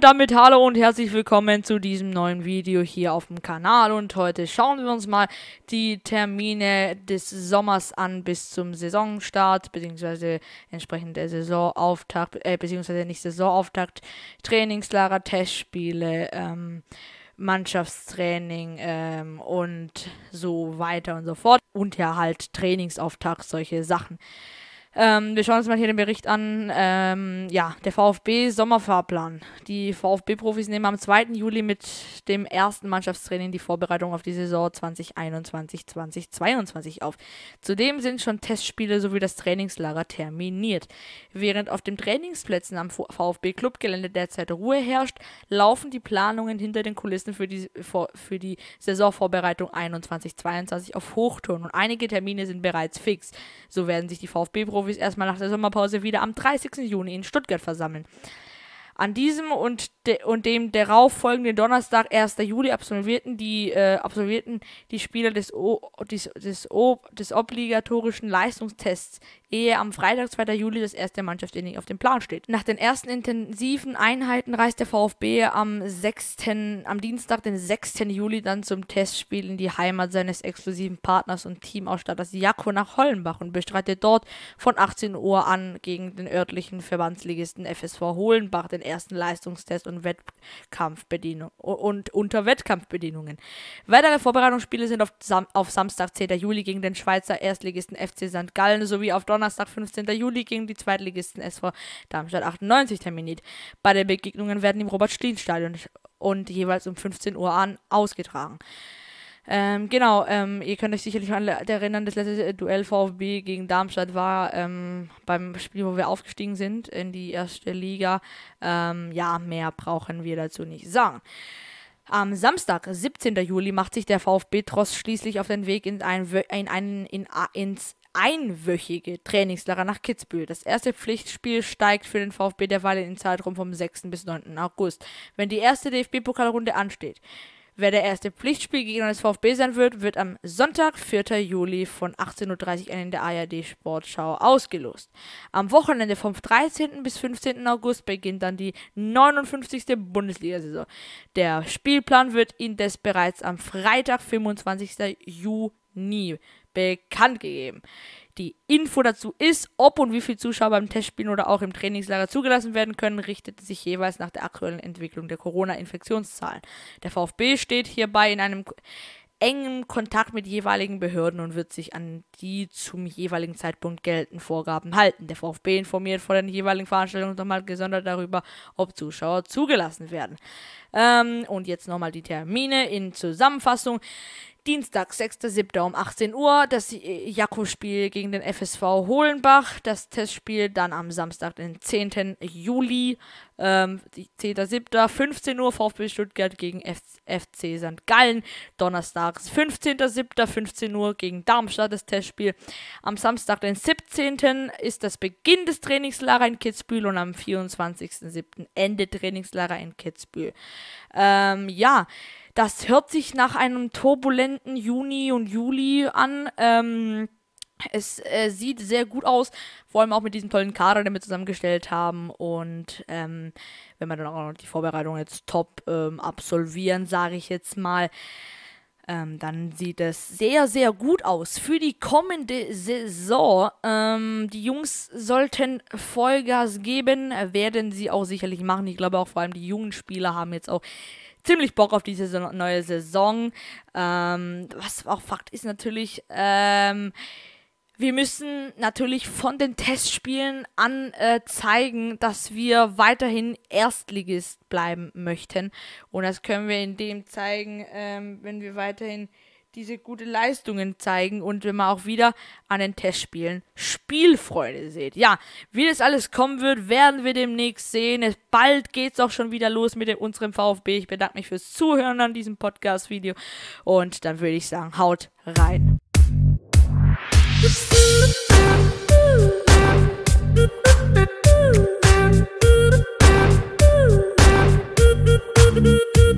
Und damit hallo und herzlich willkommen zu diesem neuen Video hier auf dem Kanal. Und heute schauen wir uns mal die Termine des Sommers an bis zum Saisonstart, beziehungsweise entsprechend der Saisonauftakt, äh, beziehungsweise nicht Saisonauftakt, Trainingslager, Testspiele, ähm, Mannschaftstraining ähm, und so weiter und so fort. Und ja halt Trainingsauftakt, solche Sachen. Ähm, wir schauen uns mal hier den Bericht an. Ähm, ja, der VfB Sommerfahrplan. Die VfB-Profis nehmen am 2. Juli mit dem ersten Mannschaftstraining die Vorbereitung auf die Saison 2021-2022 auf. Zudem sind schon Testspiele sowie das Trainingslager terminiert. Während auf den Trainingsplätzen am VfB-Clubgelände derzeit Ruhe herrscht, laufen die Planungen hinter den Kulissen für die, für die Saisonvorbereitung 21-22 auf Hochton und einige Termine sind bereits fix. So werden sich die VfB-Profis Profis erstmal nach der Sommerpause wieder am 30. Juni in Stuttgart versammeln. An diesem und, de und dem darauf folgenden Donnerstag, 1. Juli, absolvierten die, äh, absolvierten die Spieler des, o des, des, o des obligatorischen Leistungstests ehe am Freitag, 2. Juli, das erste Mannschaftstraining auf dem Plan steht. Nach den ersten intensiven Einheiten reist der VfB am 6., am Dienstag, den 6. Juli, dann zum Testspiel in die Heimat seines exklusiven Partners und Teamausstatters Jakko nach Hollenbach und bestreitet dort von 18 Uhr an gegen den örtlichen Verbandsligisten FSV Holenbach den ersten Leistungstest und Wettkampfbedienung und unter Wettkampfbedingungen. Weitere Vorbereitungsspiele sind auf, Sam auf Samstag, 10. Juli gegen den Schweizer Erstligisten FC St. Gallen sowie auf Donnerstag Donnerstag, 15. Juli, gegen die Zweitligisten SV Darmstadt 98 terminiert. Beide Begegnungen werden im Robert-Schlien-Stadion und jeweils um 15 Uhr an ausgetragen. Ähm, genau, ähm, ihr könnt euch sicherlich an erinnern, das letzte Duell VfB gegen Darmstadt war ähm, beim Spiel, wo wir aufgestiegen sind in die erste Liga. Ähm, ja, mehr brauchen wir dazu nicht sagen. Am Samstag, 17. Juli, macht sich der VfB Tross schließlich auf den Weg in ein, in ein, in, ins einwöchige Trainingslager nach Kitzbühel. Das erste Pflichtspiel steigt für den VfB derweil in den Zeitraum vom 6. bis 9. August, wenn die erste DFB-Pokalrunde ansteht. Wer der erste Pflichtspielgegner des VfB sein wird, wird am Sonntag, 4. Juli von 18.30 Uhr in der ARD Sportschau ausgelost. Am Wochenende vom 13. bis 15. August beginnt dann die 59. Bundesliga-Saison. Der Spielplan wird indes bereits am Freitag, 25. Juni bekannt gegeben. Die Info dazu ist, ob und wie viele Zuschauer beim Testspielen oder auch im Trainingslager zugelassen werden können, richtet sich jeweils nach der aktuellen Entwicklung der Corona-Infektionszahlen. Der VfB steht hierbei in einem engen Kontakt mit jeweiligen Behörden und wird sich an die zum jeweiligen Zeitpunkt geltenden Vorgaben halten. Der VfB informiert vor den jeweiligen Veranstaltungen nochmal gesondert darüber, ob Zuschauer zugelassen werden. Ähm, und jetzt nochmal die Termine in Zusammenfassung. Dienstag, 6.7. um 18 Uhr das Jakko-Spiel gegen den FSV Holenbach. Das Testspiel dann am Samstag, den 10. Juli, ähm, 10.7. 15 Uhr VfB Stuttgart gegen F FC St. Gallen. Donnerstags, 15.7. 15 Uhr gegen Darmstadt das Testspiel. Am Samstag, den 17. ist das Beginn des Trainingslager in Kitzbühel und am 24.7. Ende Trainingslager in Kitzbühel. Ähm, ja, das hört sich nach einem turbulenten Juni und Juli an. Ähm, es äh, sieht sehr gut aus, vor allem auch mit diesem tollen Kader, den wir zusammengestellt haben. Und ähm, wenn wir dann auch noch die Vorbereitung jetzt top ähm, absolvieren, sage ich jetzt mal, ähm, dann sieht es sehr, sehr gut aus für die kommende Saison. Ähm, die Jungs sollten Vollgas geben, werden sie auch sicherlich machen. Ich glaube auch vor allem die jungen Spieler haben jetzt auch ziemlich Bock auf diese neue Saison. Ähm, was auch Fakt ist natürlich, ähm, wir müssen natürlich von den Testspielen an äh, zeigen, dass wir weiterhin Erstligist bleiben möchten. Und das können wir in dem zeigen, ähm, wenn wir weiterhin diese gute Leistungen zeigen und wenn man auch wieder an den Testspielen Spielfreude sieht. Ja, wie das alles kommen wird, werden wir demnächst sehen. Bald geht's auch schon wieder los mit unserem VfB. Ich bedanke mich fürs Zuhören an diesem Podcast-Video und dann würde ich sagen, haut rein.